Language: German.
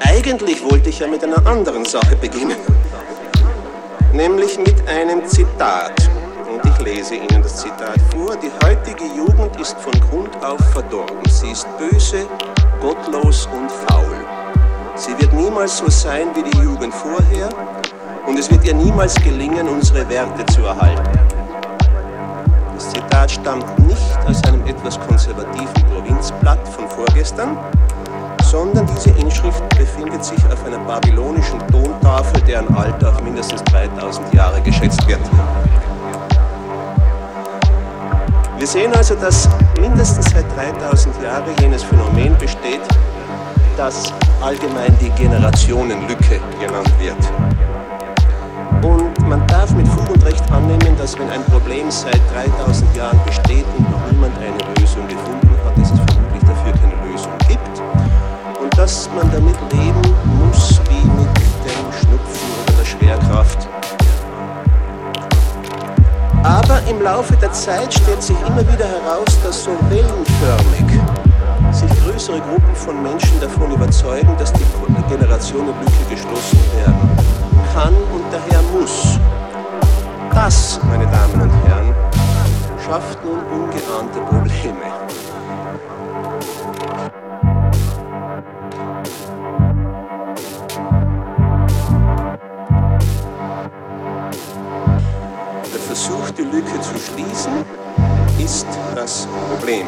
Eigentlich wollte ich ja mit einer anderen Sache beginnen, nämlich mit einem Zitat. Und ich lese Ihnen das Zitat vor. Die heutige Jugend ist von Grund auf verdorben. Sie ist böse, gottlos und faul. Sie wird niemals so sein wie die Jugend vorher und es wird ihr niemals gelingen, unsere Werte zu erhalten. Das Zitat stammt nicht aus einem etwas konservativen Provinzblatt von vorgestern, sondern diese Inschrift befindet sich auf einer babylonischen Tontafel, deren Alter auf mindestens 3000 Jahre geschätzt wird. Wir sehen also, dass mindestens seit 3000 Jahren jenes Phänomen besteht, das allgemein die Generationenlücke genannt wird. Und man darf mit Fug und Recht annehmen, dass wenn ein Problem seit 3000 Jahren besteht und noch niemand eine Lösung gefunden hat, dass es dass man damit leben muss wie mit dem Schnupfen oder der Schwerkraft aber im Laufe der Zeit stellt sich immer wieder heraus, dass so wellenförmig sich größere Gruppen von Menschen davon überzeugen, dass die Generationenlücke geschlossen werden kann und daher muss. Das, meine Damen und Herren, schafft nun ungeahnte Probleme. Die Lücke zu schließen, ist das Problem.